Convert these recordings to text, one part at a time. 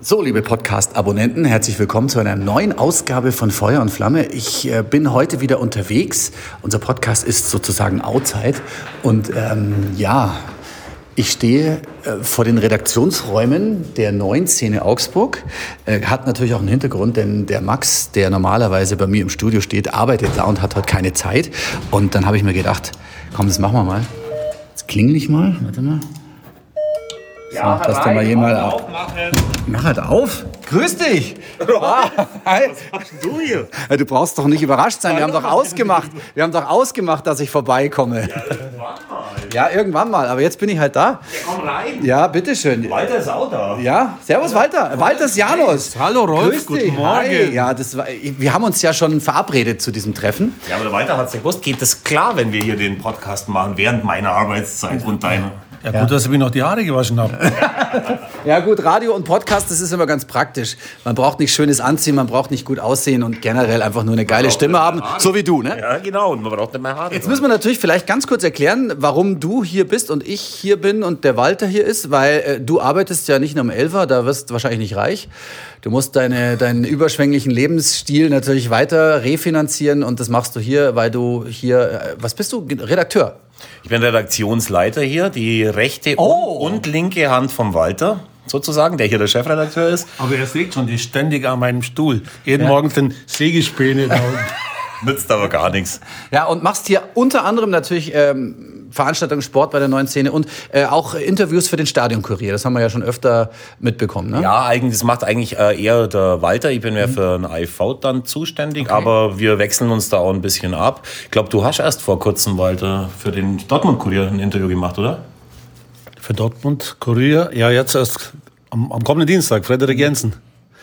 So, liebe Podcast-Abonnenten, herzlich willkommen zu einer neuen Ausgabe von Feuer und Flamme. Ich äh, bin heute wieder unterwegs. Unser Podcast ist sozusagen Outside. Und ähm, ja, ich stehe äh, vor den Redaktionsräumen der neuen Szene Augsburg. Äh, hat natürlich auch einen Hintergrund, denn der Max, der normalerweise bei mir im Studio steht, arbeitet da und hat heute keine Zeit. Und dann habe ich mir gedacht, komm, das machen wir mal. Jetzt klingel ich mal. Warte mal. Ja, dass du mal jemand aufmachen. Mach halt auf. Grüß dich. Ah, hi. Was machst du hier? Du brauchst doch nicht überrascht sein. Wir haben doch ausgemacht. Wir haben doch ausgemacht, dass ich vorbeikomme. Ja, irgendwann mal. Ja, irgendwann mal. Aber jetzt bin ich halt da. Ja, komm rein. Ja, bitteschön. Walter ist auch da. Ja, servus Walter. Walter ist Janus. Hallo Rolf, Grüß guten dich. Morgen. Hi. Ja, das war, wir haben uns ja schon verabredet zu diesem Treffen. Ja, aber der Walter hat es ja gewusst. Geht das klar, wenn wir hier den Podcast machen, während meiner Arbeitszeit und deiner? Ja, gut, dass ich mir noch die Haare gewaschen habe. Ja gut, Radio und Podcast, das ist immer ganz praktisch. Man braucht nicht schönes Anziehen, man braucht nicht gut aussehen und generell einfach nur eine geile Stimme haben, Haare. so wie du, ne? Ja, genau. Und man braucht nicht mehr Haare. Jetzt müssen wir natürlich vielleicht ganz kurz erklären, warum du hier bist und ich hier bin und der Walter hier ist, weil äh, du arbeitest ja nicht nur am Elfer, da wirst du wahrscheinlich nicht reich. Du musst deine, deinen überschwänglichen Lebensstil natürlich weiter refinanzieren und das machst du hier, weil du hier, äh, was bist du? Redakteur. Ich bin Redaktionsleiter hier, die rechte Oh. und, linke Hand vom Walter, sozusagen, der hier der Chefredakteur ist. Aber er liegt schon, die ist ständig an meinem Stuhl. Jeden Morgen sind Sägespäne da. Nützt aber gar nichts. Ja, und machst hier unter anderem natürlich ähm, Veranstaltungen, Sport bei der neuen Szene und äh, auch Interviews für den Stadionkurier. Das haben wir ja schon öfter mitbekommen, ne? Ja, eigentlich, das macht eigentlich äh, eher der Walter. Ich bin Mhm. ja für ein IV dann zuständig, aber wir wechseln uns da auch ein bisschen ab. Ich glaube, du hast erst vor kurzem, Walter, für den Dortmund-Kurier ein Interview gemacht, oder? Für Dortmund, Kurier, ja jetzt erst am, am kommenden Dienstag, Frederik Jensen.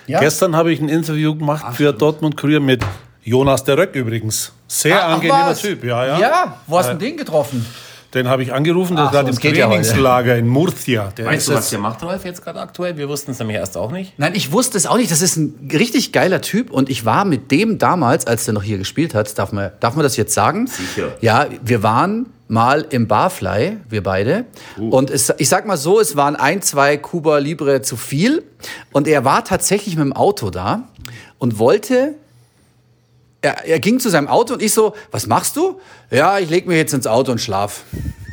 Ja? Gestern habe ich ein Interview gemacht für Dortmund Kurier mit Jonas der Röck übrigens. Sehr Ach, angenehmer? Typ, ja, ja. Ja, wo hast du den getroffen? Den habe ich angerufen, der Ach, ist gerade im das geht ja. Trainingslager in Murcia. Der Weißt du, was jetzt- der macht, Rolf, jetzt gerade aktuell? Wir wussten es nämlich erst auch nicht. Nein, ich wusste es auch nicht. Das ist ein richtig geiler Typ und ich war mit dem damals, als der noch hier gespielt hat, darf man, darf man das jetzt sagen? Sicher. Ja, wir waren mal im Barfly, wir beide. Und es, ich sag mal so, es waren ein, zwei Cuba Libre zu viel. Und er war tatsächlich mit dem Auto da und wollte er, er ging zu seinem Auto und ich so, was machst du? Ja, ich leg mich jetzt ins Auto und schlaf.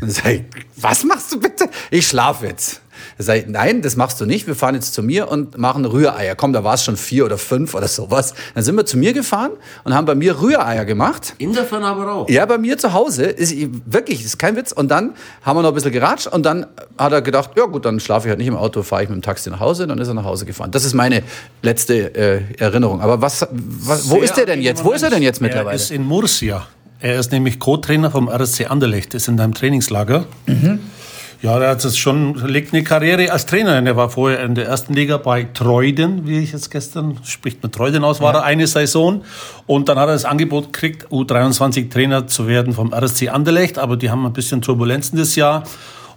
Dann sag ich, was machst du bitte? Ich schlaf jetzt. Dann sag ich, nein, das machst du nicht. Wir fahren jetzt zu mir und machen Rühreier. Komm, da war es schon vier oder fünf oder sowas. Dann sind wir zu mir gefahren und haben bei mir Rühreier gemacht. In der Firma aber auch. Ja, bei mir zu Hause. Ist, wirklich, ist kein Witz. Und dann haben wir noch ein bisschen geratscht und dann hat er gedacht, ja gut, dann schlafe ich halt nicht im Auto, fahre ich mit dem Taxi nach Hause. Dann ist er nach Hause gefahren. Das ist meine letzte äh, Erinnerung. Aber was, was wo ist er denn jetzt? Wo ist er denn jetzt Er mittlerweile? ist in Murcia. Er ist nämlich Co-Trainer vom RSC Anderlecht, ist in einem Trainingslager. Mhm. Ja, der hat jetzt schon, legt eine Karriere als Trainer. hin. Er war vorher in der ersten Liga bei Treuden, wie ich jetzt gestern, spricht mit Treuden aus, war er eine Saison. Und dann hat er das Angebot gekriegt, U23-Trainer zu werden vom RSC Anderlecht. Aber die haben ein bisschen Turbulenzen das Jahr.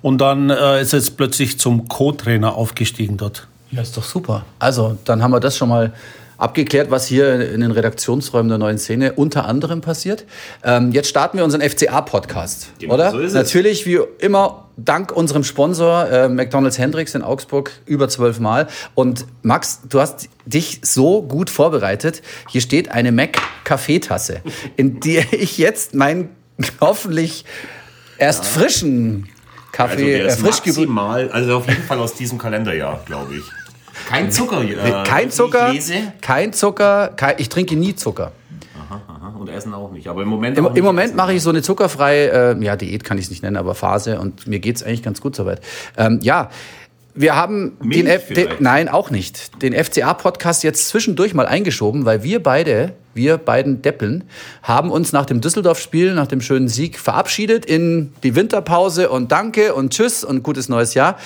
Und dann äh, ist er jetzt plötzlich zum Co-Trainer aufgestiegen dort. Ja, ist doch super. Also, dann haben wir das schon mal abgeklärt, was hier in den Redaktionsräumen der neuen Szene unter anderem passiert. Ähm, jetzt starten wir unseren FCA-Podcast, Genau, oder? so ist es. Natürlich, wie immer, dank unserem Sponsor äh, McDonald's Hendricks in Augsburg über zwölf Mal. Und Max, du hast dich so gut vorbereitet. Hier steht eine Mac-Kaffeetasse, in die ich jetzt meinen hoffentlich erst frischen Also Kaffee, der äh, frisch maximal, also auf jeden Fall aus diesem Kalenderjahr, glaube ich. Kein Zucker. Äh, Kein Zucker, Ich kein Zucker, kein, ich trinke nie Zucker. Aha, und Essen auch nicht. Aber im Moment. Im, im Moment mache ich so eine zuckerfreie, äh, ja, Diät kann ich es nicht nennen, aber Phase und mir geht's eigentlich ganz gut soweit. Ähm, ja, wir haben Milch den, F vielleicht? nein, auch nicht, den FCA-Podcast jetzt zwischendurch mal eingeschoben, weil wir beide, wir beiden Deppeln, haben uns nach dem Düsseldorf-Spiel, nach dem schönen Sieg verabschiedet in die Winterpause und Danke und Tschüss und gutes neues Jahr.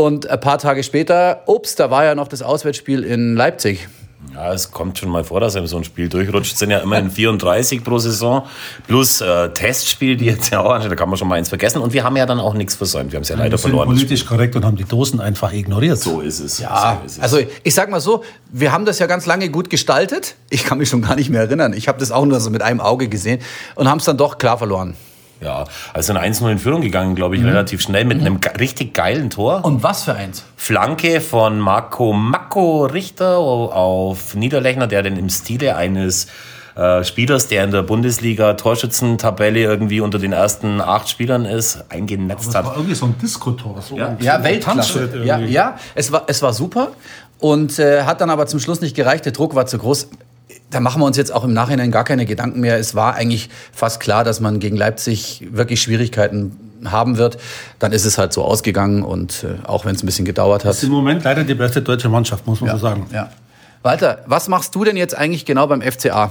Und ein paar Tage später, ups, da war ja noch das Auswärtsspiel in Leipzig. Ja, es kommt schon mal vor, dass er so ein Spiel durchrutscht. Es sind ja immerhin 34 pro Saison. Plus äh, Testspiel, die jetzt ja auch anstehen. Da kann man schon mal eins vergessen. Und wir haben ja dann auch nichts versäumt. Wir haben es ja leider Wir sind verloren. politisch korrekt und haben die Dosen einfach ignoriert. So ist es. Ja, so ist es. also ich sag mal so, wir haben das ja ganz lange gut gestaltet. Ich kann mich schon gar nicht mehr erinnern. Ich habe das auch nur so mit einem Auge gesehen und haben es dann doch klar verloren. Ja, also sind 1-0 in Führung gegangen, glaube ich, relativ schnell mit einem ge- richtig geilen Tor. Und was für eins? Flanke von Marco Mako Richter auf Niederlechner, der denn im Stile eines äh, Spielers, der in der Bundesliga Torschützentabelle irgendwie unter den ersten acht Spielern ist, eingenetzt Das hat. war irgendwie so ein Disco-Tor. So ein Ja, so Weltklasse. Tanzschritt Ja, irgendwie. ja es, war, es war super und äh, hat dann aber zum Schluss nicht gereicht. Der Druck war zu groß. Da machen wir uns jetzt auch im Nachhinein gar keine Gedanken mehr. Es war eigentlich fast klar, dass man gegen Leipzig wirklich Schwierigkeiten haben wird. Dann ist es halt so ausgegangen und äh, auch wenn es ein bisschen gedauert hat. Das ist im Moment leider die beste deutsche Mannschaft, muss man so sagen. Ja. Walter, was machst du denn jetzt eigentlich genau beim FCA?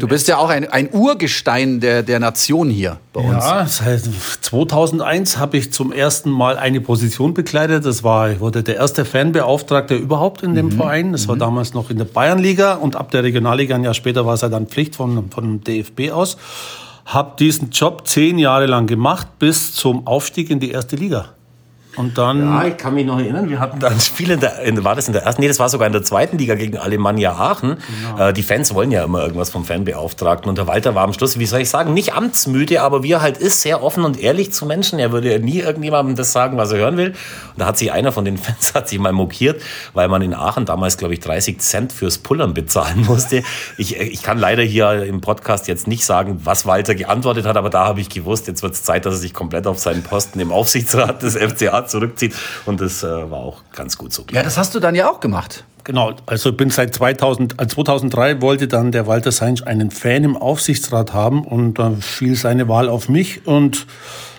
Du bist ja auch ein, ein Urgestein der, der Nation hier bei uns. Ja, seit 2001 habe ich zum ersten Mal eine Position bekleidet. Das war, ich wurde der erste Fanbeauftragte überhaupt in dem Verein. Das war damals noch in der Bayernliga und ab der Regionalliga ein Jahr später war es ja dann Pflicht von, von dem DFB aus. Habe diesen Job zehn Jahre lang gemacht bis zum Aufstieg in die erste Liga. Und dann Ja, ich kann mich noch erinnern, wir hatten da ein Spiel in der, in, war das in der ersten, nee, das war sogar in der zweiten Liga gegen Alemannia Aachen. Äh, die Fans wollen ja immer irgendwas vom Fanbeauftragten und der Walter war am Schluss, wie soll ich sagen, nicht amtsmüde, aber wie er halt ist, sehr offen und ehrlich zu Menschen. Er würde ja nie irgendjemandem das sagen, was er hören will. Und da hat sich einer von den Fans hat sich mal mokiert, weil man in Aachen damals, glaube ich, 30 Cent fürs Pullern bezahlen musste. Ich, ich kann leider hier im Podcast jetzt nicht sagen, was Walter geantwortet hat, aber da habe ich gewusst, jetzt wird es Zeit, dass er sich komplett auf seinen Posten im Aufsichtsrat des FCA zurückzieht. Und das äh, war auch ganz gut so. Ja, das hast du dann ja auch gemacht. Genau, also bin seit 2000, äh, 2003 wollte dann der Walter Seinsch einen Fan im Aufsichtsrat haben und da fiel seine Wahl auf mich und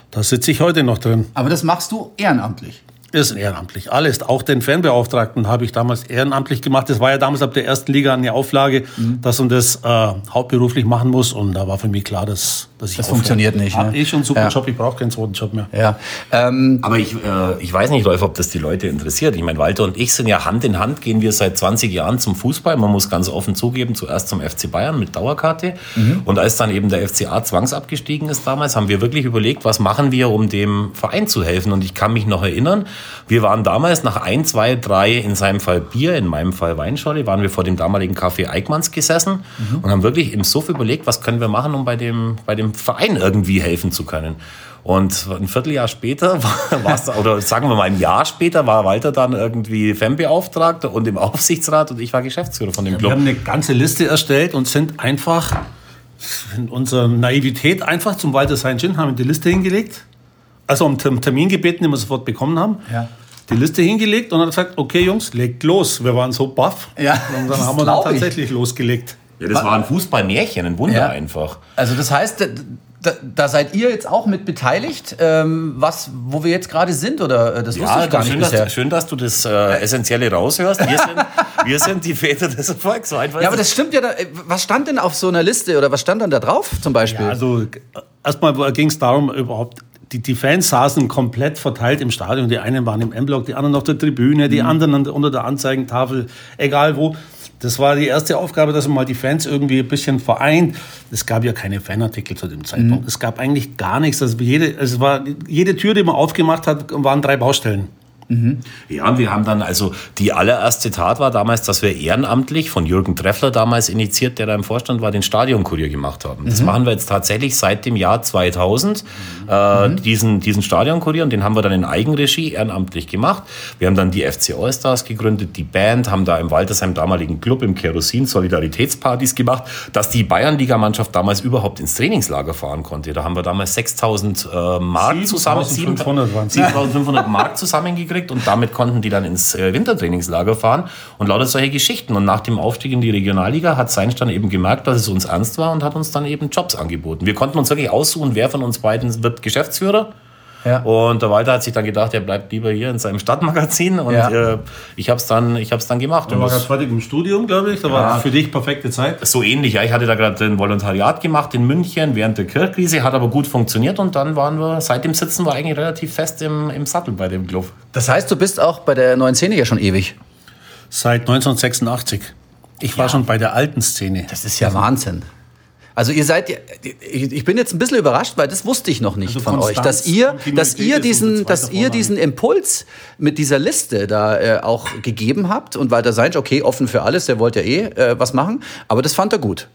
da sitze ich heute noch drin. Aber das machst du ehrenamtlich. Das ist ehrenamtlich. Alles, auch den Fanbeauftragten habe ich damals ehrenamtlich gemacht. Das war ja damals ab der ersten Liga eine Auflage, dass man das äh, hauptberuflich machen muss und da war für mich klar, dass, Das aufhöre. funktioniert nicht, Hab ne? eh schon einen super Ja. Job, ich brauche keinen zweiten Job mehr. Ja. Ähm, Aber ich, äh, ich weiß nicht, Rolf, ob das die Leute interessiert. Ich meine, Walter und ich sind ja Hand in Hand, gehen wir seit 20 Jahren zum Fußball. Man muss ganz offen zugeben, zuerst zum FC Bayern mit Dauerkarte. Und als dann eben der FCA zwangsabgestiegen ist damals, haben wir wirklich überlegt, was machen wir, um dem Verein zu helfen. Und ich kann mich noch erinnern, wir waren damals nach ein, zwei, drei, in seinem Fall Bier, in meinem Fall Weinscholle, waren wir vor dem damaligen Café Eickmanns gesessen und haben wirklich im Suff überlegt, was können wir machen, um bei dem, bei dem Verein irgendwie helfen zu können. Und ein Vierteljahr später war es, oder sagen wir mal ein Jahr später, war Walter dann irgendwie Fanbeauftragter und im Aufsichtsrat und ich war Geschäftsführer von dem Wir Club. haben eine ganze Liste erstellt und sind einfach in unserer Naivität einfach zum Walter Seinchen haben wir die Liste hingelegt. Also um Termin gebeten, den wir sofort bekommen haben. Ja. Die Liste hingelegt und hat gesagt, okay Jungs, legt los. Wir waren so baff. Ja, und dann haben wir dann glaub ich. tatsächlich losgelegt. Ja, das war ein Fußballmärchen, ein Wunder Ja. einfach. also das heißt, da, da, da seid ihr jetzt auch mit beteiligt, ähm, was, wo wir jetzt gerade sind, oder äh, das wusste ich gar nicht schön, bisher. dass, schön, dass du das äh, Essentielle raushörst. Wir sind, wir sind die Väter des Erfolgs. So einfach Ja, aber das stimmt ja. Da, äh, was stand denn auf so einer Liste oder was stand dann da drauf zum Beispiel? Ja, also äh, erstmal ging es darum, überhaupt, die, die Fans saßen komplett verteilt im Stadion. Die einen waren im M-Block, die anderen auf der Tribüne, die anderen an- unter der Anzeigentafel, egal wo. Das war die erste Aufgabe, dass man mal die Fans irgendwie ein bisschen vereint. Es gab ja keine Fanartikel zu dem Zeitpunkt. Es gab eigentlich gar nichts. Also jede, es war, jede Tür, die man aufgemacht hat, waren drei Baustellen. Ja, und wir haben dann, also die allererste Tat war damals, dass wir ehrenamtlich von Jürgen Treffler damals initiiert, der da im Vorstand war, den Stadionkurier gemacht haben. Das machen wir jetzt tatsächlich seit dem Jahr 2000, äh, diesen, diesen Stadionkurier, und den haben wir dann in Eigenregie ehrenamtlich gemacht. Wir haben dann die FC Allstars gegründet, die Band, haben da im Waltersheim damaligen Club im Kerosin Solidaritätspartys gemacht, dass die Bayernligamannschaft damals überhaupt ins Trainingslager fahren konnte. Da haben wir damals 6000 äh, Mark zusammen, 7500 waren's. 7500 Mark zusammengekriegt und damit konnten die dann ins äh, Wintertrainingslager fahren und lauter solche Geschichten. Und nach dem Aufstieg in die Regionalliga hat Seinsch dann eben gemerkt, dass es uns ernst war und hat uns dann eben Jobs angeboten. Wir konnten uns wirklich aussuchen, wer von uns beiden wird Geschäftsführer. Ja. Und der Walter hat sich dann gedacht, er bleibt lieber hier in seinem Stadtmagazin und Ja. äh, ich habe es dann, ich hab's dann gemacht. Du Und warst fertig im Studium, glaube ich. Da war für dich perfekte Zeit. so ähnlich, ja. Ich hatte da gerade ein Volontariat gemacht in München während der Kirchkrise, hat aber gut funktioniert und dann waren wir, seitdem sitzen wir eigentlich relativ fest im, im Sattel bei dem Club. Das heißt, du bist auch bei der neuen Szene ja schon ewig. Seit 1986. Ich war schon bei der alten Szene. Das ist ja Wahnsinn. Also ihr seid, ja- ich bin jetzt ein bisschen überrascht, weil das wusste ich noch nicht Also von euch, dass ihr, dass ihr diesen, dass ihr diesen Impuls mit dieser Liste da äh, auch gegeben habt und Walter Seinsch, okay, offen für alles, der wollte ja eh äh, was machen, aber das fand er gut.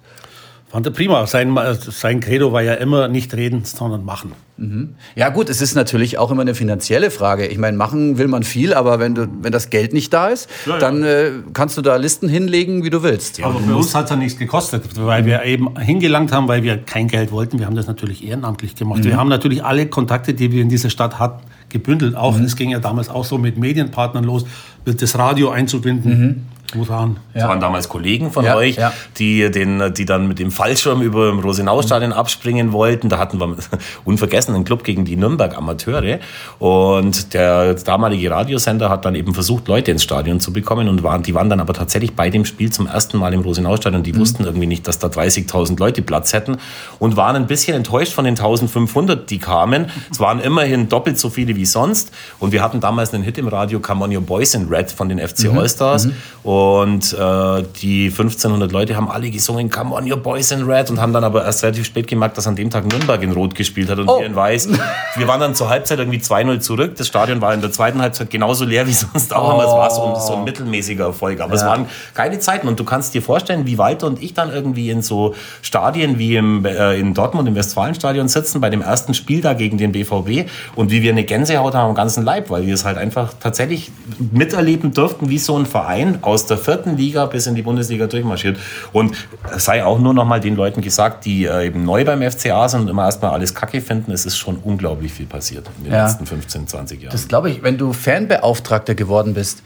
Fand er prima. Sein, sein Credo war ja immer nicht reden, sondern machen. Mhm. Ja gut, es ist natürlich auch immer eine finanzielle Frage. Ich meine, machen will man viel, aber wenn, du, wenn das Geld nicht da ist, ja, ja. dann äh, kannst du da Listen hinlegen, wie du willst. Ja, aber für uns hat es ja nichts gekostet, weil wir eben hingelangt haben, weil wir kein Geld wollten. Wir haben das natürlich ehrenamtlich gemacht. Mhm. Wir haben natürlich alle Kontakte, die wir in dieser Stadt hatten, gebündelt. Auch, mhm. es ging ja damals auch so mit Medienpartnern los, das Radio einzubinden. Mhm. Uran. Das waren damals Kollegen von ja, euch, ja. Die, den, die dann mit dem Fallschirm über dem Rosenau-Stadion abspringen wollten. Da hatten wir unvergessen einen Club gegen die Nürnberg Amateure. Und der damalige Radiosender hat dann eben versucht, Leute ins Stadion zu bekommen. Und waren, die waren dann aber tatsächlich bei dem Spiel zum ersten Mal im Rosenau-Stadion. Die mhm. wussten irgendwie nicht, dass da 30.000 Leute Platz hätten. Und waren ein bisschen enttäuscht von den 1.500, die kamen. Es waren immerhin doppelt so viele wie sonst. Und wir hatten damals einen Hit im Radio, Come On Your Boys in Red von den FC mhm. All-Stars. Mhm. Und äh, die 1500 Leute haben alle gesungen, Come on, your boys in red. Und haben dann aber erst relativ spät gemerkt, dass an dem Tag Nürnberg in Rot gespielt hat und oh. wir in Weiß. Wir waren dann zur Halbzeit irgendwie 2-0 zurück. Das Stadion war in der zweiten Halbzeit genauso leer wie sonst auch. Oh. es war so, so, ein mittelmäßiger Erfolg. Aber ja. es waren keine Zeiten. Und du kannst dir vorstellen, wie Walter und ich dann irgendwie in so Stadien wie im, äh, in Dortmund im Westfalenstadion sitzen, bei dem ersten Spiel da gegen den BVB. Und wie wir eine Gänsehaut haben am ganzen Leib, weil wir es halt einfach tatsächlich miterleben durften, wie so ein Verein aus der vierten Liga bis in die Bundesliga durchmarschiert. Und sei auch nur noch mal den Leuten gesagt, die äh, eben neu beim FCA sind und immer erstmal alles kacke finden, es ist schon unglaublich viel passiert in den ja. letzten 15, 20 Jahren. Das glaube ich, wenn du Fanbeauftragter geworden bist,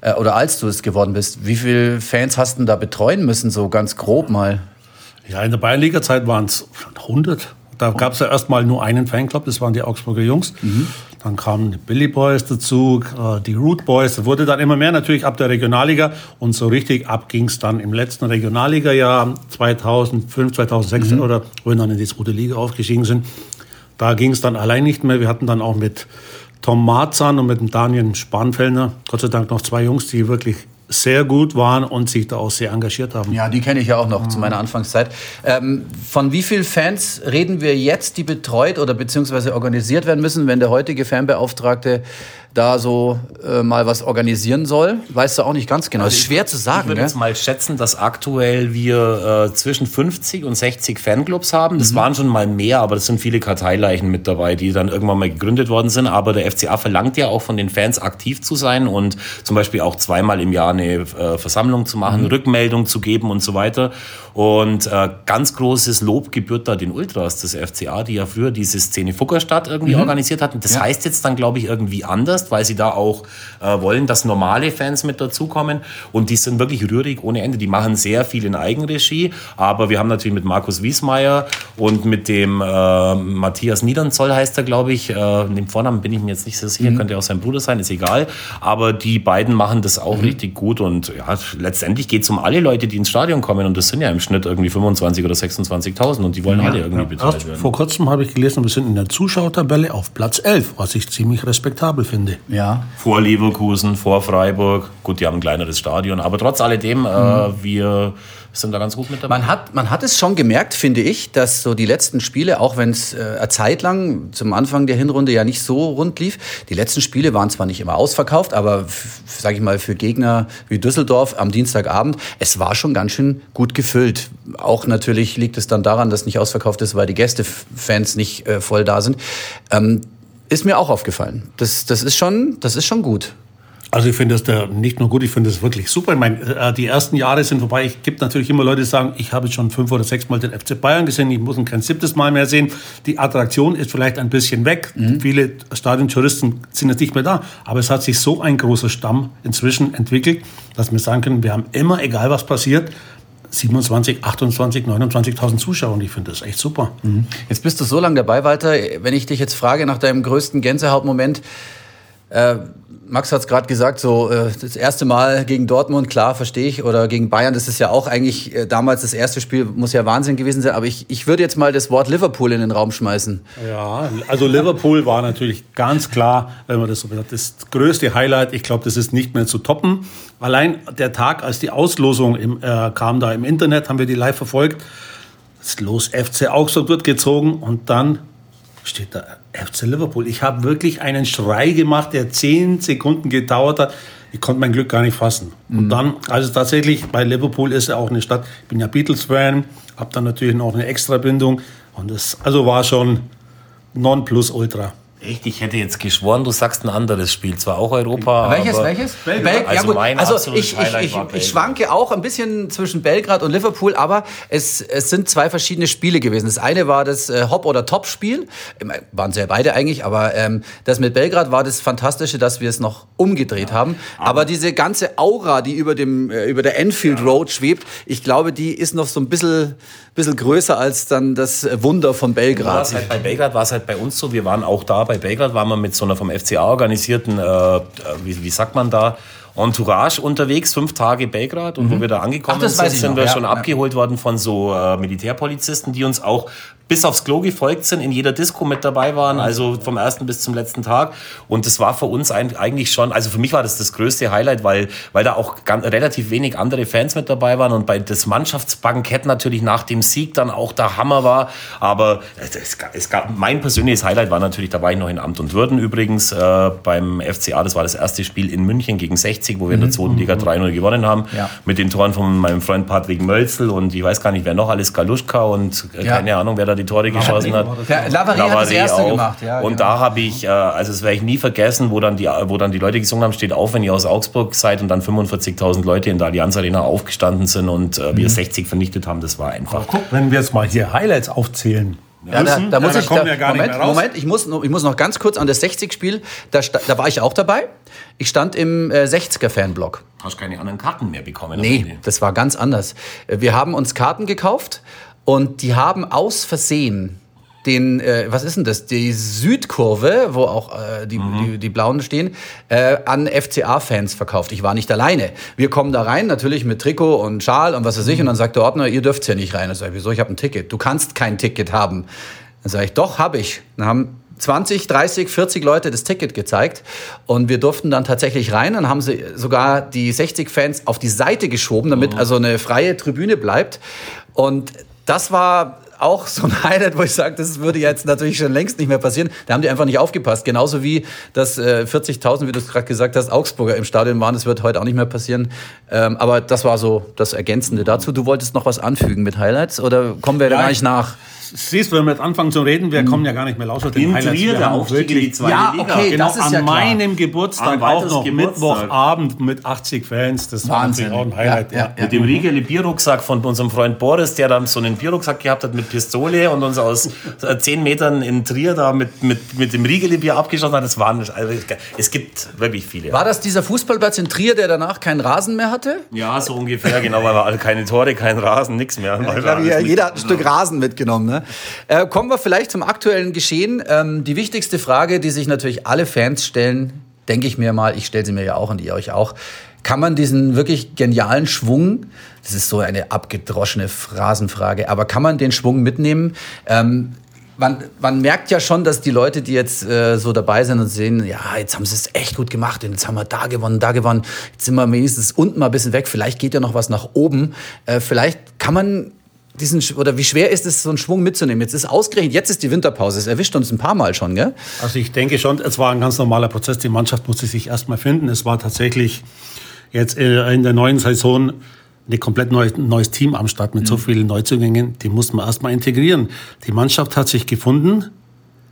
äh, oder als du es geworden bist, wie viele Fans hast du da betreuen müssen, so ganz grob mal? Ja, in der Bayernliga-Zeit waren es 100. Da gab es ja erstmal nur einen Fanclub, das waren die Augsburger Jungs. Mhm. Dann kamen die Billy Boys dazu, äh, die Root Boys. Das wurde dann immer mehr natürlich ab der Regionalliga. Und so richtig ab ging es dann im letzten Regionalliga-Jahr 2005, 2006 mhm. oder wo wir dann in die zweite Liga aufgestiegen sind. Da ging es dann allein nicht mehr. Wir hatten dann auch mit Tom Marzahn und mit dem Daniel Spanfellner, Gott sei Dank noch zwei Jungs, die wirklich sehr gut waren und sich da auch sehr engagiert haben. Ja, die kenne ich ja auch noch mhm. zu meiner Anfangszeit. Ähm, von wie vielen Fans reden wir jetzt, die betreut oder beziehungsweise organisiert werden müssen, wenn der heutige Fanbeauftragte da so äh, mal was organisieren soll? Weißt du auch nicht ganz genau. Also ist schwer zu sagen. Ich würde jetzt mal schätzen, dass aktuell wir äh, zwischen 50 und 60 Fanclubs haben. Das mhm. waren schon mal mehr, aber das sind viele Karteileichen mit dabei, die dann irgendwann mal gegründet worden sind. Aber der FCA verlangt ja auch von den Fans aktiv zu sein und zum Beispiel auch zweimal im Jahr eine äh, Versammlung zu machen, mhm. Rückmeldung zu geben und so weiter. Und äh, ganz großes Lob gebührt da den Ultras des FCA, die ja früher diese Szene Fuckerstadt irgendwie mhm. organisiert hatten. Das ja. heißt jetzt dann, glaube ich, irgendwie anders, weil sie da auch äh, wollen, dass normale Fans mit dazukommen. Und die sind wirklich rührig ohne Ende. Die machen sehr viel in Eigenregie. Aber wir haben natürlich mit Markus Wiesmeier und mit dem äh, Matthias Niedernzoll heißt er, glaube ich. Äh, dem Vornamen bin ich mir jetzt nicht so sicher, mhm. könnte auch sein Bruder sein, ist egal. Aber die beiden machen das auch mhm. richtig gut. Und ja, letztendlich geht es um alle Leute, die ins Stadion kommen. Und das sind ja im Schnitt irgendwie 25 oder 26.000 und die wollen ja, alle irgendwie ja. betreut werden. Vor kurzem habe ich gelesen, wir sind in der Zuschauertabelle auf Platz 11, was ich ziemlich respektabel finde. Ja. Vor Leverkusen, vor Freiburg. Gut, die haben ein kleineres Stadion, aber trotz alledem, äh, mhm. äh, wir sind da ganz gut mit dabei. Man hat, man hat es schon gemerkt, finde ich, dass so die letzten Spiele, auch wenn es äh, eine Zeit lang zum Anfang der Hinrunde ja nicht so rund lief, die letzten Spiele waren zwar nicht immer ausverkauft, aber sage ich mal für Gegner wie Düsseldorf am Dienstagabend, es war schon ganz schön gut gefüllt. Auch natürlich liegt es dann daran, dass nicht ausverkauft ist, weil die Gästefans nicht äh, voll da sind. Ähm, ist mir auch aufgefallen. Das, das, ist schon, das ist schon gut. Also ich finde das da nicht nur gut, ich finde das wirklich super. Ich meine, äh, die ersten Jahre sind vorbei. Es gibt natürlich immer Leute, die sagen, ich habe schon fünf oder sechs Mal den FC Bayern gesehen, ich muss ihn kein siebtes Mal mehr sehen. Die Attraktion ist vielleicht ein bisschen weg. Mhm. Viele Stadiontouristen sind jetzt nicht mehr da. Aber es hat sich so ein großer Stamm inzwischen entwickelt, dass wir sagen können, wir haben immer, egal was passiert, 27, 28, 29.000 Zuschauer und ich finde das echt super. Mhm. Jetzt bist du so lange dabei, Walter. Wenn ich dich jetzt frage nach deinem größten Gänsehautmoment, äh, Max hat es gerade gesagt, so äh, das erste Mal gegen Dortmund, klar, verstehe ich, oder gegen Bayern, das ist ja auch eigentlich äh, damals das erste Spiel, muss ja Wahnsinn gewesen sein, aber ich, ich würde jetzt mal das Wort Liverpool in den Raum schmeißen. Ja, also Liverpool war natürlich ganz klar, wenn man das so sagt, das größte Highlight, ich glaube, das ist nicht mehr zu toppen. Allein der Tag, als die Auslosung im, äh, kam da im Internet, haben wir die live verfolgt, das Los FC Augsburg wird gezogen und dann steht da FC Liverpool. Ich habe wirklich einen Schrei gemacht, der zehn Sekunden gedauert hat. ich konnte mein Glück gar nicht fassen. Und dann, also tatsächlich, bei Liverpool ist ja auch eine Stadt, ich bin ja Beatles-Fan, habe dann natürlich noch eine Extrabindung. Und das also war schon non plus ultra. Echt, ich hätte jetzt geschworen, du sagst ein anderes Spiel, zwar auch Europa. Welches, aber welches? Belgrad. ja, Also gut. mein also ich, ich, ich, war ich schwanke auch ein bisschen zwischen Belgrad und Liverpool, aber es, es sind zwei verschiedene Spiele gewesen. Das eine war das äh, Hop- oder Top-Spiel, waren sie ja beide eigentlich, aber ähm, das mit Belgrad war das Fantastische, dass wir es noch umgedreht haben. Aber diese ganze Aura, die über, dem, äh, über der Enfield Road schwebt, ich glaube, die ist noch so ein bisschen, bisschen größer als dann das Wunder von Belgrad. halt bei Belgrad war es halt bei uns so, wir waren auch da, bei Belgrad waren wir mit so einer vom FCA organisierten, äh, äh, wie, wie sagt man da, Entourage unterwegs, fünf Tage Belgrad. Und wo wir da angekommen Ach, sind, sind wir ja, schon ja. abgeholt worden von so äh, Militärpolizisten, die uns auch bis aufs Klo gefolgt sind, in jeder Disco mit dabei waren, also vom ersten bis zum letzten Tag. Und das war für uns eigentlich schon, also für mich war das das größte Highlight, weil, weil da auch ganz, relativ wenig andere Fans mit dabei waren und bei das Mannschaftsbankett natürlich nach dem Sieg dann auch der Hammer war. Aber es, es gab, mein persönliches Highlight war natürlich, da war ich noch in Amt und Würden übrigens äh, beim FCA. Das war das erste Spiel in München gegen 60, wo wir in der zweiten Liga 3-0 gewonnen haben. Ja. Mit den Toren von meinem Freund Patrick Mölzel und ich weiß gar nicht, wer noch alles, Galuschka und äh, Ja. keine Ahnung, wer da die Tore geschossen hat. Lavary hat das erste auch. gemacht. Ja, und genau. da habe ich, äh, also das werde ich nie vergessen, wo dann, die, wo dann die Leute gesungen haben, steht auf, wenn ihr aus Augsburg seid und dann 45.000 Leute in der Allianz Arena aufgestanden sind und äh, Mhm. wir 60 vernichtet haben, das war einfach. Guck, wenn wir jetzt mal hier Highlights aufzählen. Ja, da, da muss Ja, da ich, da, nicht Moment, mehr raus. Moment, ich muss, noch, ich muss noch ganz kurz an das 60-Spiel, da, da war ich auch dabei. Ich stand im äh, 60er-Fanblock. Hast keine anderen Karten mehr bekommen. Nee, das war ganz anders. Äh, Wir haben uns Karten gekauft und die haben aus Versehen den, äh, was ist denn das, die Südkurve, wo auch äh, die, die, die Blauen stehen, äh, an FCA-Fans verkauft. Ich war nicht alleine. Wir kommen da rein, natürlich mit Trikot und Schal und was weiß ich, und dann sagt der Ordner, ihr dürft hier nicht rein. Ich sage, wieso, ich habe ein Ticket. Du kannst kein Ticket haben. Dann sage ich, doch, habe ich. Dann haben 20, 30, 40 Leute das Ticket gezeigt und wir durften dann tatsächlich rein. Dann haben sie sogar die 60 Fans auf die Seite geschoben, damit also eine freie Tribüne bleibt. Und das war auch so ein Highlight, wo ich sage, das würde jetzt natürlich schon längst nicht mehr passieren. Da haben die einfach nicht aufgepasst. Genauso wie, dass äh, 40.000, wie du es gerade gesagt hast, Augsburger im Stadion waren. Das wird heute auch nicht mehr passieren. Ähm, aber das war so das Ergänzende dazu. Du wolltest noch was anfügen mit Highlights oder kommen wir da Ja, gar nicht nach? Siehst du, wenn wir jetzt anfangen zu reden, wir kommen ja gar nicht mehr laut. In Trier, der Aufstieg in die zweite Ja, Liga. okay, Genau, das ist an ja meinem Geburtstag auch noch Geburtstag. Mittwochabend mit 80 Fans. Das war Wahnsinn. natürlich auch ein Highlight. Ja, ja, ja. Mit dem Riegele Bierrucksack von unserem Freund Boris, der dann so einen Bierrucksack gehabt hat mit Pistole und uns aus äh, 10 Metern in Trier da mit, mit, mit dem Riegele Bier abgeschossen hat. Das waren, also, es gibt wirklich viele. War das dieser Fußballplatz in Trier, der danach keinen Rasen mehr hatte? Ja, so ungefähr, genau, weil wir alle keine Tore, kein Rasen, nichts mehr. Ich glaube, jeder, jeder hat ein Stück Rasen mitgenommen. Ne? Äh, kommen wir vielleicht zum aktuellen Geschehen. Ähm, die wichtigste Frage, die sich natürlich alle Fans stellen, denke ich mir mal, ich stelle sie mir ja auch und ihr euch auch. Kann man diesen wirklich genialen Schwung, das ist so eine abgedroschene Phrasenfrage, aber kann man den Schwung mitnehmen? Ähm, man, man merkt ja schon, dass die Leute, die jetzt äh, so dabei sind und sehen, ja, jetzt haben sie es echt gut gemacht und jetzt haben wir da gewonnen, da gewonnen, jetzt sind wir wenigstens unten mal ein bisschen weg, vielleicht geht ja noch was nach oben. Äh, vielleicht kann man diesen, oder wie schwer ist es, so einen Schwung mitzunehmen? Jetzt ist ausgerechnet, jetzt ist die Winterpause, es erwischt uns ein paar Mal schon, gell? Also ich denke schon, es war ein ganz normaler Prozess. Die Mannschaft musste sich erstmal finden. Es war tatsächlich jetzt in der neuen Saison ein komplett neues, neues Team am Start mit so vielen Neuzugängen. Die mussten wir erstmal integrieren. Die Mannschaft hat sich gefunden,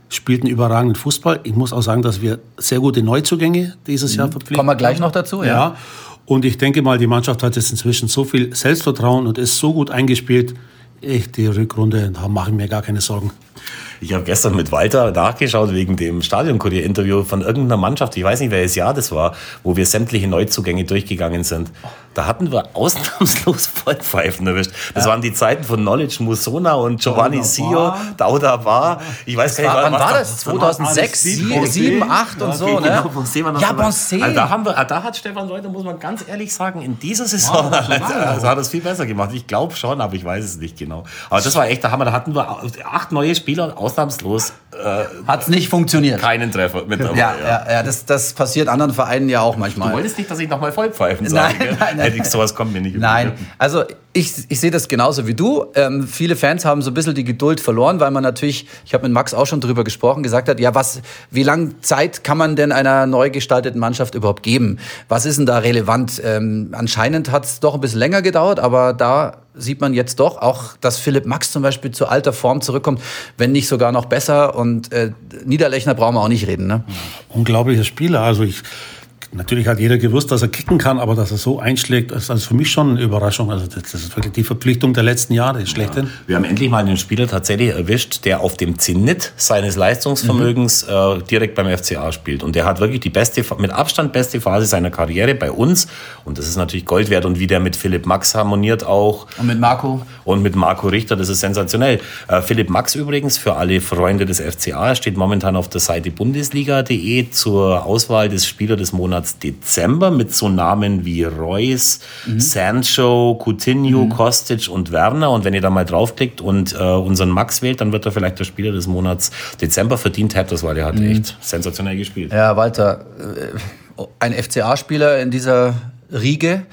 spielten überragenden Fußball. Ich muss auch sagen, dass wir sehr gute Neuzugänge dieses Jahr verpflichtet Kommen wir gleich noch dazu, ja. ja. Und ich denke mal, die Mannschaft hat jetzt inzwischen so viel Selbstvertrauen und ist so gut eingespielt. Ich, die Rückrunde, da mache ich mir gar keine Sorgen. Ich habe gestern mit Walter nachgeschaut wegen dem Stadionkurier-Interview von irgendeiner Mannschaft, ich weiß nicht, welches Jahr das war, wo wir sämtliche Neuzugänge durchgegangen sind. Da hatten wir ausnahmslos Vollpfeifen erwischt. Das waren die Zeiten von Knowledge Musona und Giovanni Sio, Dauda War. Ich weiß gar nicht, Wann was war da- das? 2006, Sieben, 7, 8 und Ja, so, okay, ne? Genau, war Ja. Bonsé. Also da, haben wir, da hat Stefan Leute, muss man ganz ehrlich sagen, in dieser Saison also hat es viel besser gemacht. Ich glaube schon, aber ich weiß es nicht genau. Aber das war echt der Hammer. Da hatten wir acht neue Spieler, ausnahmslos Hat es nicht funktioniert. keinen Treffer mit dabei. Ja, ja, ja das, das passiert anderen Vereinen ja auch manchmal. Du wolltest nicht, dass ich nochmal Vollpfeifen sage. Nein, nein, nein. Hätte ich, sowas kommt mir nicht Nein, also ich, ich sehe das genauso wie du. Ähm, viele Fans haben so ein bisschen die Geduld verloren, weil man natürlich, ich habe mit Max auch schon drüber gesprochen, gesagt hat, ja, was, wie lange Zeit kann man denn einer neu gestalteten Mannschaft überhaupt geben? Was ist denn da relevant? Ähm, anscheinend hat es doch ein bisschen länger gedauert, aber da sieht man jetzt doch auch, dass Philipp Max zum Beispiel zu alter Form zurückkommt, wenn nicht sogar noch besser. Und äh, Niederlechner brauchen wir auch nicht reden. Ne? Unglaublicher Spieler. Also ich, natürlich hat jeder gewusst, dass er kicken kann, aber dass er so einschlägt, ist also für mich schon eine Überraschung. Also das, das ist wirklich die Verpflichtung der letzten Jahre, schlechthin. Wir haben endlich mal einen Spieler tatsächlich erwischt, der auf dem Zenit seines Leistungsvermögens Mhm. äh, direkt beim FCA spielt. Und der hat wirklich die beste, mit Abstand beste Phase seiner Karriere bei uns. Und das ist natürlich Gold wert. Und wie der mit Philipp Max harmoniert auch. Und mit Marco? Und mit Marco Richter, das ist sensationell. Äh, Philipp Max übrigens, für alle Freunde des FCA, steht momentan auf der Seite bundesliga.de zur Auswahl des Spieler des Monats Dezember mit so Namen wie Reus, Sancho, Coutinho, Kostic und Werner. Und wenn ihr da mal draufklickt und äh, unseren Max wählt, dann wird er vielleicht der Spieler des Monats Dezember verdient. Habt das, weil er hat echt sensationell gespielt. Ja, Walter, äh, ein FCA-Spieler in dieser Riege,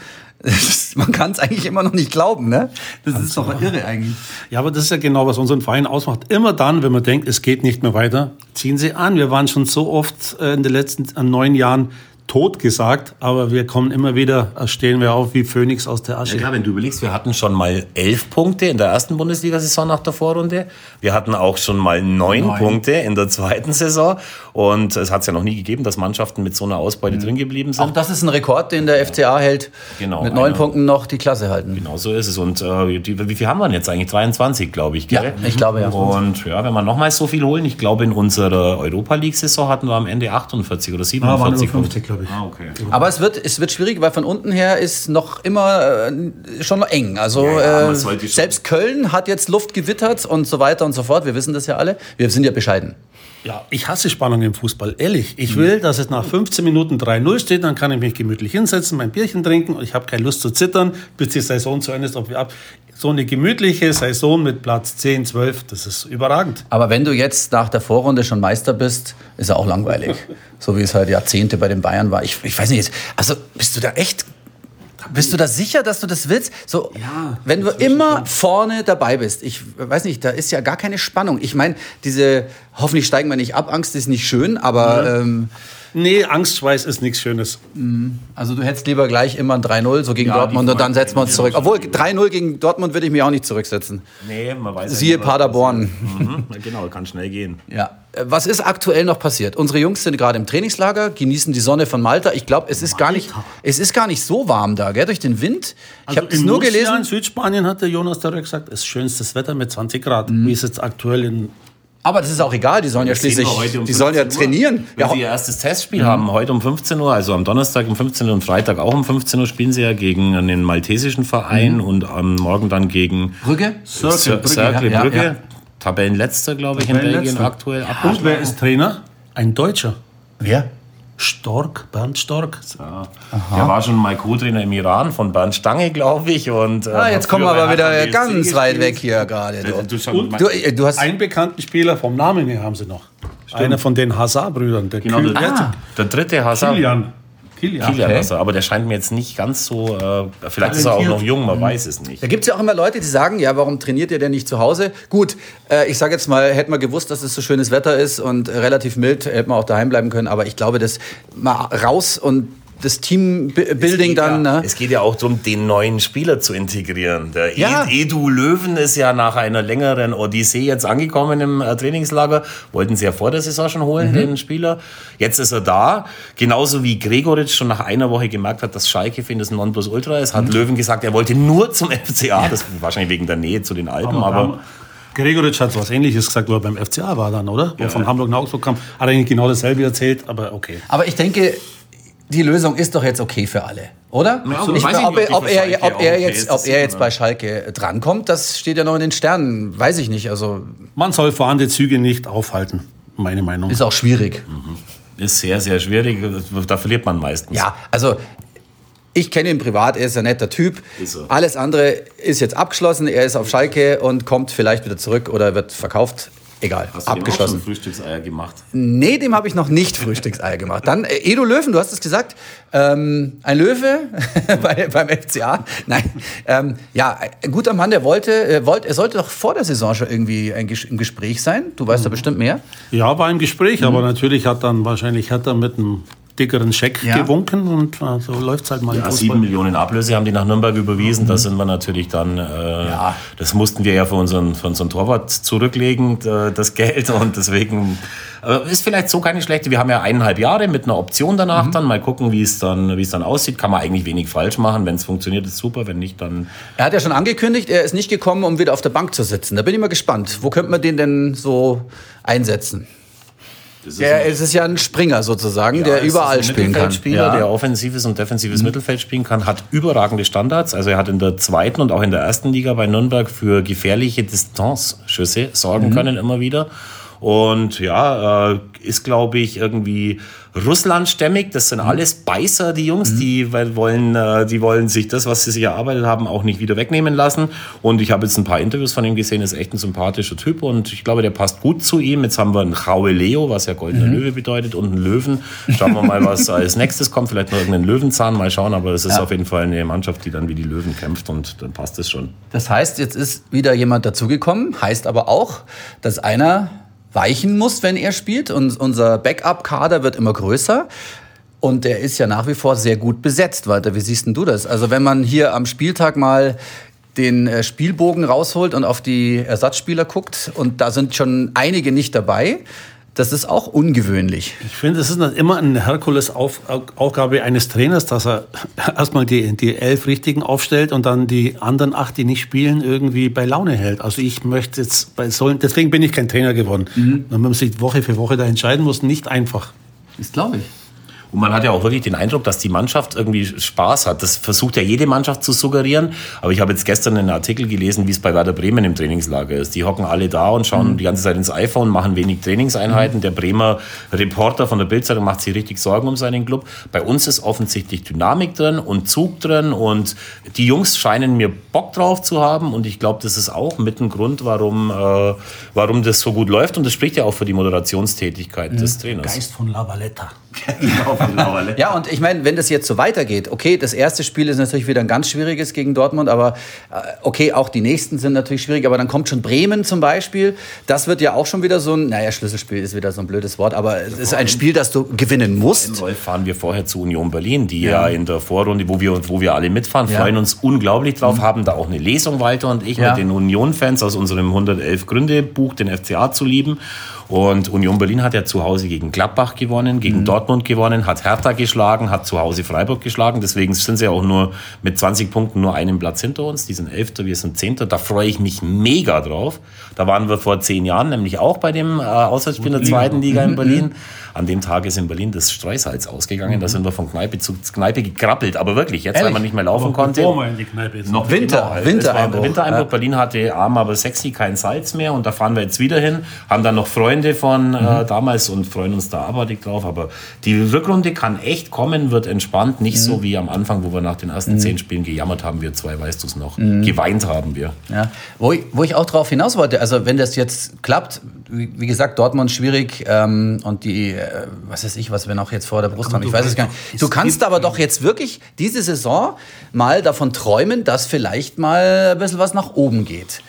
man kann es eigentlich immer noch nicht glauben, ne? Das ist doch irre eigentlich. Ja, aber das ist ja genau, was unseren Verein ausmacht. Immer dann, wenn man denkt, es geht nicht mehr weiter, ziehen sie an. Wir waren schon so oft äh, in den letzten neun Jahren tot gesagt, aber wir kommen immer wieder, äh, stehen wir auf wie Phönix aus der Ja, Asche. klar, wenn du überlegst, wir hatten schon mal elf Punkte in der ersten Bundesliga-Saison nach der Vorrunde. Wir hatten auch schon mal neun, Punkte in der zweiten Saison. Und es hat es ja noch nie gegeben, dass Mannschaften mit so einer Ausbeute drin geblieben sind. Auch das ist ein Rekord, den der FCA hält. Genau, Mit neun einer. Punkten noch die Klasse halten. Genau so ist es. Und äh, die, wie viel haben wir denn jetzt eigentlich? 23, glaube ich. Gell? Ja, ich glaube, ja. Und ja, wenn wir nochmals so viel holen, ich glaube, in unserer Europa League-Saison hatten wir am Ende 48 oder 47 Punkte. Glaube ich. Ah, okay. Aber es wird, es wird schwierig, weil von unten her ist noch immer äh, schon noch eng. Also Ja, ja, äh, selbst Köln hat jetzt Luft gewittert und so weiter und so fort. Wir wissen das ja alle. Wir sind ja bescheiden. Ja, ich hasse Spannung im Fußball, ehrlich. Ich will, dass es nach 15 Minuten 3-0 steht, dann kann ich mich gemütlich hinsetzen, mein Bierchen trinken und ich habe keine Lust zu zittern, bis die Saison zu Ende ist. Ob wir ab. So eine gemütliche Saison mit Platz 10, 12, das ist überragend. Aber wenn du jetzt nach der Vorrunde schon Meister bist, ist ja auch langweilig. so wie es halt Jahrzehnte bei den Bayern war. Ich, ich weiß nicht, also bist du da echt. Bist du da sicher, dass du das willst? So, Ja, wenn du immer vorne dabei bist, ich weiß nicht, da ist ja gar keine Spannung. Ich meine, diese hoffentlich steigen wir nicht ab, Angst ist nicht schön, aber ähm, Nee, Angstschweiß ist nichts Schönes. also du hättest lieber gleich immer ein 3-0 so gegen Ja, Dortmund und dann setzen wir uns zurück. Obwohl 3-0 gegen Dortmund würde ich mich auch nicht zurücksetzen. Nee, man weiß ja Siehe nie, was Paderborn. Mhm, genau, kann schnell gehen. Ja. Was ist aktuell noch passiert? Unsere Jungs sind gerade im Trainingslager, genießen die Sonne von Malta. Ich glaube, es ist gar nicht, es ist gar nicht so warm da, gell? Durch den Wind. Ich habe es nur Murcia gelesen. In Südspanien hat der Jonas Darek gesagt, es ist schönstes Wetter mit 20 Grad. Wie ist jetzt aktuell in. Aber das ist auch egal. Die sollen ja schließlich, um die sollen ja 15 Uhr. trainieren. Wenn Ja, sie ihr erstes Testspiel haben, heute um 15 Uhr, also am Donnerstag um 15 Uhr und Freitag auch um 15 Uhr spielen sie ja gegen einen maltesischen Verein und am Morgen dann gegen Brügge? Cercle Brügge, ja, ja, Brügge. ja. Tabellenletzter, glaube ich, in Belgien aktuell. Und wer ist Trainer? Ein Deutscher. Wer? Stork, Bernd Stork. Der war schon mal Co-Trainer im Iran von Bernd Stange, glaube ich. Und, äh, Ah, jetzt kommen wir aber wieder ganz weit gespielt. weg hier gerade. Du, Du, du, äh, du hast. Einen bekannten Spieler vom Namen her haben sie noch. Einer von den Hazard-Brüdern. Der genau, der, der dritte Hazard. Kilian. Kilian. Kilian Okay. Hazard. Aber der scheint mir jetzt nicht ganz so. Äh, vielleicht ist er auch noch jung, man weiß es nicht. Da gibt es ja auch immer Leute, die sagen, ja, warum trainiert ihr denn nicht zu Hause? Gut, äh, ich sage jetzt mal, hätten wir gewusst, dass es so schönes Wetter ist und relativ mild, hätten wir auch daheim bleiben können. Aber ich glaube, das mal raus und das Teambuilding dann. ja, Ne? Es geht ja auch darum, den neuen Spieler zu integrieren. Der Ja. Ed- Edu Löwen ist ja nach einer längeren Odyssee jetzt angekommen im äh, Trainingslager. Wollten sie ja vor der Saison schon holen, Mhm. den Spieler. Jetzt ist er da. Genauso wie Gregoritsch schon nach einer Woche gemerkt hat, dass Schalke für ihn das Nonplusultra ist, Mhm. hat Löwen gesagt, er wollte nur zum FCA. Das wahrscheinlich wegen der Nähe zu den Alpen, aber, Gregoritsch hat was ähnliches gesagt, wo er beim FCA war dann, oder? Wo von Hamburg nach Augsburg kam. Hat eigentlich genau dasselbe erzählt, aber okay. Aber ich denke, die Lösung ist doch jetzt okay für alle, oder? Ja, ich, weiß ich ob, nicht, er- ob er, ob er okay jetzt, ob er jetzt bei Schalke drankommt, das steht ja noch in den Sternen. Weiß ich nicht. Also Man soll fahrende Züge nicht aufhalten, meine Meinung. ist auch schwierig. ist sehr, sehr schwierig. Da verliert man meistens. Ja, also ich kenne ihn privat, er ist ein netter Typ. Ist. Alles andere ist jetzt abgeschlossen. Er ist auf Schalke und kommt vielleicht wieder zurück oder wird verkauft. Egal, Hast du dem auch abgeschlossen. schon Frühstückseier gemacht? Nee, dem habe ich noch nicht Frühstückseier gemacht. Dann äh, Edo Löwen, du hast es gesagt, ähm, ein Löwe bei, beim FCA. Nein, ähm, ja, ein guter Mann, der wollte, äh, wollte, er sollte doch vor der Saison schon irgendwie ein, Ges- im Gespräch sein. Du weißt da bestimmt mehr. Ja, war im Gespräch, aber natürlich hat dann wahrscheinlich hat er mit einem dickeren Scheck Ja. gewunken und äh, so läuft es halt mal Ja, sieben Millionen Ablöse haben die nach Nürnberg überwiesen. Da sind wir natürlich dann, äh, Ja. das mussten wir ja für unseren, für unseren Torwart zurücklegen, das Geld. Und deswegen äh, ist vielleicht so keine schlechte. Wir haben ja eineinhalb Jahre mit einer Option danach dann. Mal gucken, wie es dann, wie es dann aussieht. Kann man eigentlich wenig falsch machen. Wenn es funktioniert, ist super. Wenn nicht, dann Er hat ja schon angekündigt, er ist nicht gekommen, um wieder auf der Bank zu sitzen. Da bin ich mal gespannt. Wo könnte man den denn so einsetzen? Ist Der, es ist ja ein Springer sozusagen, der es ist überall ein spielen kann. Mittelfeldspieler, Ja. der offensives und defensives Mittelfeld spielen kann, hat überragende Standards. Also er hat in der zweiten und auch in der ersten Liga bei Nürnberg für gefährliche Distanzschüsse sorgen können immer wieder. Und ja, äh, ist, glaube ich, irgendwie russlandstämmig. Das sind alles Beißer, die Jungs, die weil- wollen, äh, die wollen sich das, was sie sich erarbeitet haben, auch nicht wieder wegnehmen lassen. Und ich habe jetzt ein paar Interviews von ihm gesehen, ist echt ein sympathischer Typ und ich glaube, der passt gut zu ihm. Jetzt haben wir einen Raue Leo, was ja goldener Löwe bedeutet, und einen Löwen. Schauen wir mal, was als nächstes kommt. Vielleicht noch irgendeinen Löwenzahn, mal schauen. Aber es ist auf jeden Fall eine Mannschaft, die dann wie die Löwen kämpft und dann passt es schon. Das heißt, jetzt ist wieder jemand dazugekommen, heißt aber auch, dass einer weichen muss, wenn er spielt. Und unser Backup-Kader wird immer größer. Und der ist ja nach wie vor sehr gut besetzt, Walter. Wie siehst denn du das? Also wenn man hier am Spieltag mal den äh, Spielbogen rausholt und auf die Ersatzspieler guckt und da sind schon einige nicht dabei, das ist auch ungewöhnlich. Ich finde, es ist immer eine Herkules-Aufgabe eines Trainers, dass er erstmal die, die elf Richtigen aufstellt und dann die anderen acht, die nicht spielen, irgendwie bei Laune hält. Also ich möchte jetzt bei solchen, deswegen bin ich kein Trainer geworden. Wenn man sich Woche für Woche da entscheiden muss, nicht einfach. Das glaube ich. Und man hat ja auch wirklich den Eindruck, dass die Mannschaft irgendwie Spaß hat. Das versucht ja jede Mannschaft zu suggerieren. Aber ich habe jetzt gestern einen Artikel gelesen, wie es bei Werder Bremen im Trainingslager ist. Die hocken alle da und schauen die ganze Zeit ins iPhone, machen wenig Trainingseinheiten. Der Bremer Reporter von der Bildzeitung macht sich richtig Sorgen um seinen Club. Bei uns ist offensichtlich Dynamik drin und Zug drin und die Jungs scheinen mir Bock drauf zu haben. Und ich glaube, das ist auch mit ein Grund, warum, äh, warum das so gut läuft. Und das spricht ja auch für die Moderationstätigkeit des Trainers. von La Valletta. Ja, und ich meine, wenn das jetzt so weitergeht, okay, das erste Spiel ist natürlich wieder ein ganz schwieriges gegen Dortmund, aber äh, okay, auch die nächsten sind natürlich schwierig, aber dann kommt schon Bremen zum Beispiel. Das wird ja auch schon wieder so ein, naja, Schlüsselspiel ist wieder so ein blödes Wort, aber es ist ein Spiel, das du gewinnen musst. Fahren wir vorher zu Union Berlin, die ja, in der Vorrunde, wo wir, wo wir alle mitfahren, Ja. freuen uns unglaublich drauf, haben da auch eine Lesung, Walter und ich, Ja. mit den Union-Fans aus unserem 111 Gründe Buch, den FCA zu lieben. Und Union Berlin hat ja zu Hause gegen Gladbach gewonnen, gegen Mhm. Dortmund gewonnen, hat Hertha geschlagen, hat zu Hause Freiburg geschlagen. Deswegen sind sie auch nur mit 20 Punkten nur einen Platz hinter uns. Die sind Elfter, wir sind Zehnter. Da freue ich mich mega drauf. Da waren wir vor zehn Jahren nämlich auch bei dem äh, Auswärtsspiel der zweiten Liga Mhm. in Berlin. An dem Tag ist in Berlin das Streusalz ausgegangen. Da sind wir von Kneipe zu Kneipe gekrabbelt. Aber wirklich, jetzt, weil Ehrlich? man nicht mehr laufen konnte. in die Kneipe ist. Noch Winter, halt. Wintereinbruch. Wintereinbruch. Ja. Berlin hatte arm, aber sexy kein Salz mehr. Und da fahren wir jetzt wieder hin. Haben dann noch Freunde von Mhm. äh, damals und freuen uns da abartig drauf. Aber die Rückrunde kann echt kommen, wird entspannt. Nicht Mhm. so wie am Anfang, wo wir nach den ersten zehn Spielen gejammert haben. Wir zwei, weißt du es noch. Geweint haben wir. Ja. Wo, ich, wo ich auch drauf hinaus wollte, also wenn das jetzt klappt, wie, wie gesagt, Dortmund schwierig ähm, und die, äh, was weiß ich, was wir noch jetzt vor der Brust haben, ich weiß es gar nicht. Du kannst aber doch jetzt wirklich diese Saison mal davon träumen, dass vielleicht mal ein bisschen was nach oben geht.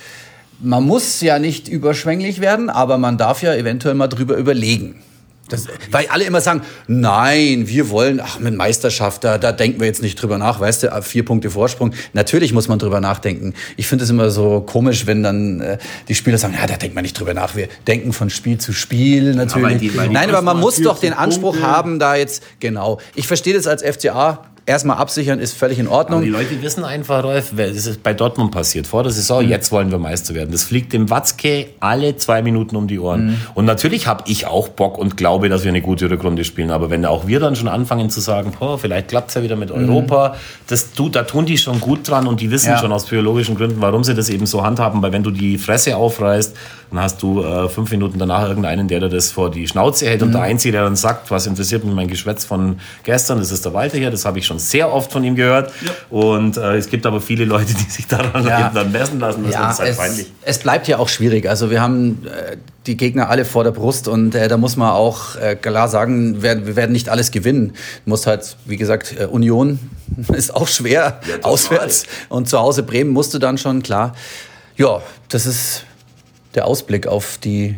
Man muss ja nicht überschwänglich werden, aber man darf ja eventuell mal drüber überlegen. Das, weil alle immer sagen, nein, wir wollen, ach, mit Meisterschaft, da, da denken wir jetzt nicht drüber nach, weißt du, vier Punkte Vorsprung. Natürlich muss man drüber nachdenken. Ich finde es immer so komisch, wenn dann äh, die Spieler sagen, ja, da denkt man nicht drüber nach. Wir denken von Spiel zu Spiel natürlich. weil die- weil die nein, aber man muss doch den 40 Anspruch Punkte. haben, da jetzt, genau. Ich verstehe das als FCA. Erstmal absichern ist völlig in Aber Ordnung. die Leute wissen einfach, Rolf, das ist bei Dortmund passiert. Vor der Saison, Mhm. jetzt wollen wir Meister werden. Das fliegt dem Watzke alle zwei Minuten um die Ohren. Mhm. Und natürlich habe ich auch Bock und glaube, dass wir eine gute Rückrunde spielen. Aber wenn auch wir dann schon anfangen zu sagen, oh, vielleicht klappt's ja wieder mit Europa, das tut, da tun die schon gut dran und die wissen Mhm. Ja. schon aus biologischen Gründen, warum sie das eben so handhaben. Weil wenn du die Fresse aufreißt, Dann hast du äh, fünf Minuten danach irgendeinen, der dir das vor die Schnauze hält und der Einzige, der dann sagt, was interessiert mich mein Geschwätz von gestern, das ist der Walter hier, das habe ich schon sehr oft von ihm gehört. Und äh, es gibt aber viele Leute, die sich daran Ja. eben dann messen lassen. Das Ja, ist halt es, peinlich. es bleibt ja auch schwierig. Also wir haben äh, die Gegner alle vor der Brust und äh, da muss man auch äh, klar sagen, wir, wir werden nicht alles gewinnen. Du musst halt, wie gesagt, äh, Union ist auch schwer Ja, auswärts und zu Hause Bremen musst du dann schon, klar. Ja, das ist der Ausblick auf die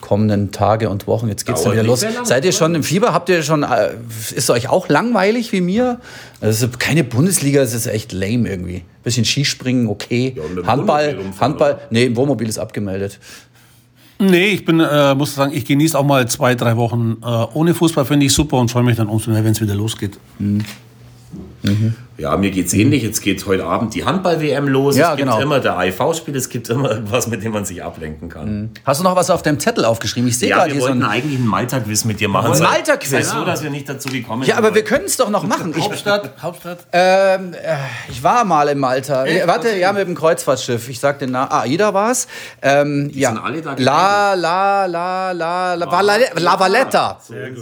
kommenden Tage und Wochen. Jetzt geht's dann Dauert wieder los. lang, Seid ihr schon im Fieber? Habt ihr schon, äh, ist euch auch langweilig wie mir? Es ist keine Bundesliga, es ist echt lame irgendwie. Bisschen Skispringen, okay. Ja, Handball, Handball, oder? nee, im Wohnmobil ist abgemeldet. Nee, ich bin, äh, muss sagen, ich genieße auch mal zwei, drei Wochen äh, ohne Fußball, finde ich super und freue mich dann umso mehr, wenn es wieder losgeht. Ja, mir geht's ähnlich. Jetzt geht heute Abend die Handball-WM los. Ja, es gibt genau. immer der AIV-Spiel, es gibt immer irgendwas, mit dem man sich ablenken kann. Hast du noch was auf deinem Zettel aufgeschrieben? Ich sehe Ja, gerade wir hier so wollten ein. eigentlich einen Malta-Quiz mit dir machen. Ein Malta-Quiz? Sei so, dass wir nicht dazu gekommen Ja, aber wir sind. können es doch noch machen. Ich, Hauptstadt, Hauptstadt. ähm, äh, ich war mal in Malta. Äh, Warte, ja, mit dem Kreuzfahrtschiff. Ich sag den Namen. Ah, Aida war's. Ähm, ja. sind alle da La, la, la, la, la, Vala- la Valletta.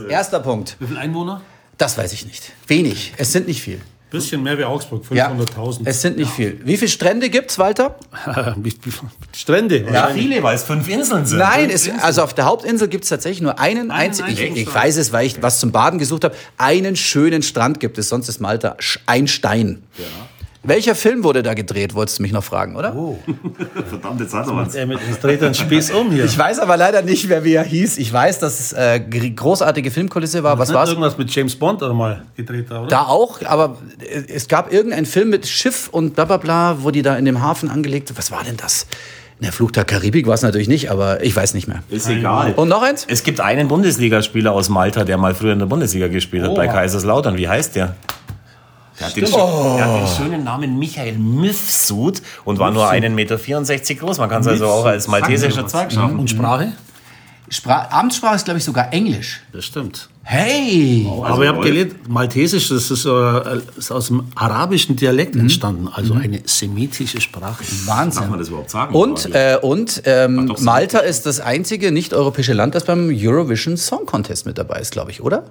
Erster Punkt. Wie viele Einwohner? Das weiß ich nicht. Wenig. Es sind nicht viel. Bisschen mehr wie Augsburg, Ja, 500.000. es sind nicht viel. Wie viele Strände gibt's, Walter? Wie- wie- Strände. Ja, viele, weil es fünf Inseln sind. Nein, es, Inseln. also auf der Hauptinsel gibt es tatsächlich nur einen einzigen. Ich, einzigen ich weiß es, weil ich was zum Baden gesucht habe. Einen schönen Strand gibt es, sonst ist Malta sch- ein Stein. Welcher Film wurde da gedreht, wolltest du mich noch fragen, oder? Verdammt, jetzt hat er was. Er dreht einen Spieß um hier. Ich weiß aber leider nicht mehr, wie er hieß. Ich weiß, dass es äh, gr- großartige Filmkulisse war. Was Nicht war's? Irgendwas mit James Bond oder mal gedreht, oder? Da auch, aber äh, es gab irgendeinen Film mit Schiff und bla bla bla, wo die da in dem Hafen angelegt Was war denn das? In der Fluch der Karibik war es natürlich nicht, aber ich weiß nicht mehr. Ist egal. Und noch eins? Es gibt einen Bundesligaspieler aus Malta, der mal früher in der Bundesliga gespielt hat, bei Kaiserslautern. Wie heißt der? Der hat, den, schö- der hat den schönen Namen Michael Mifsud und war nur 1,64 Meter groß. Man kann es also auch als maltesischer Zeug schaffen. Und Sprache? Spra Amtssprache ist, glaube ich, sogar Englisch. Das stimmt. Hey! Aber ich habe Wolf. gelesen, Maltesisch, das ist, äh, ist aus dem arabischen Dialekt entstanden. Also eine semitische Sprache. Wahnsinn. man das überhaupt sagen? Und, äh, und ähm, Malta ist das einzige nicht-europäische Land, das beim Eurovision Song Contest mit dabei ist, glaube ich, oder?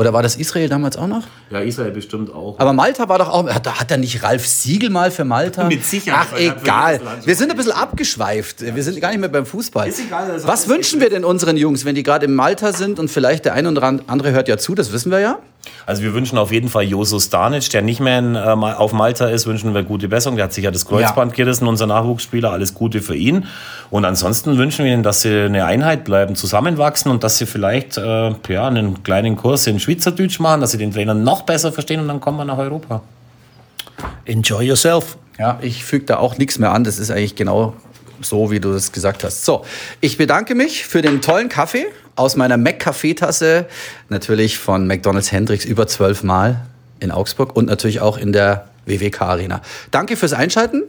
Oder war das Israel damals auch noch? ja, Israel bestimmt auch. Aber Malta war doch auch. Hat, hat er nicht Ralf Siegel mal für Malta? Mit Sicherheit, Ach, egal. Wir sind ein bisschen abgeschweift. Wir sind gar nicht mehr beim Fußball. Ist egal, ist Was wünschen wir denn unseren Jungs, wenn die gerade in Malta sind und vielleicht der eine oder andere hört ja zu, das wissen wir ja. Also wir wünschen auf jeden Fall Joso Stanic, der nicht mehr in, äh, auf Malta ist, wünschen wir gute Besserung. Der hat sich ja das Kreuzband gerissen, unser Nachwuchsspieler. Alles Gute für ihn. Und ansonsten wünschen wir ihnen, dass sie eine Einheit bleiben, zusammenwachsen und dass sie vielleicht äh, ja, einen kleinen Kurs in Schweizerdeutsch machen, dass sie den Trainer noch besser verstehen und dann kommen wir nach Europa. Enjoy yourself. Ja, ich füge da auch nichts mehr an. Das ist eigentlich genau so, wie du das gesagt hast. So, ich bedanke mich für den tollen Kaffee aus meiner Mac-Kaffeetasse. Natürlich von McDonald's Hendricks über zwölf Mal in Augsburg und natürlich auch in der WWK Arena. Danke fürs Einschalten.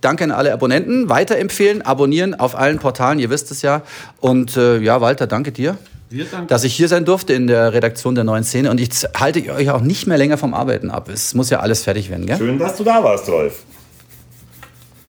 Danke an alle Abonnenten. Weiterempfehlen, abonnieren auf allen Portalen, ihr wisst es ja. Und äh, ja, Walter, danke dir. Wir danken. Dass ich hier sein durfte in der Redaktion der neuen Szene. Und jetzt halte ich euch auch nicht mehr länger vom Arbeiten ab. Es muss ja alles fertig werden, gell? Schön, dass du da warst, Rolf.